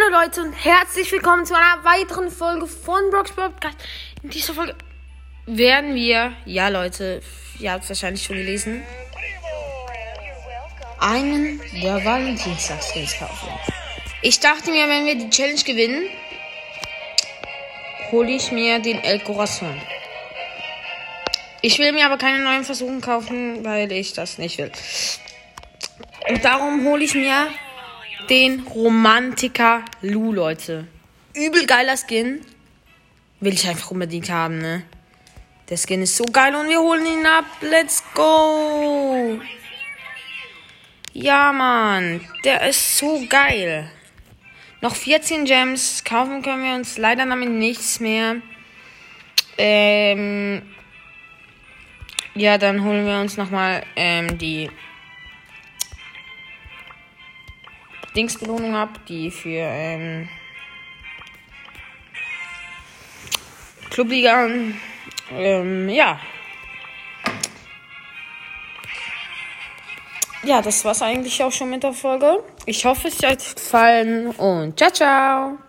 Hallo Leute und herzlich willkommen zu einer weiteren Folge von Brock's Podcast. In dieser Folge werden wir, ja Leute, ihr habt es wahrscheinlich schon gelesen, einen der Valentinstagskins kaufen. Ich dachte mir, wenn wir die Challenge gewinnen, hole ich mir den El Corazon. Ich will mir aber keine neuen Versuchen kaufen, weil ich das nicht will. Und darum hole ich mir den Romantiker Lu, Leute. Übel geiler Skin. Will ich einfach unbedingt haben, ne? Der Skin ist so geil und wir holen ihn ab. Let's go. Ja, Mann. Der ist so geil. Noch 14 Gems. Kaufen können wir uns leider damit nichts mehr. Ähm. Ja, dann holen wir uns nochmal ähm, die Dingsbelohnung ab, die für ähm, Clubliga. Ähm, ja. Ja, das war's eigentlich auch schon mit der Folge. Ich hoffe, es hat euch gefallen und ciao, ciao.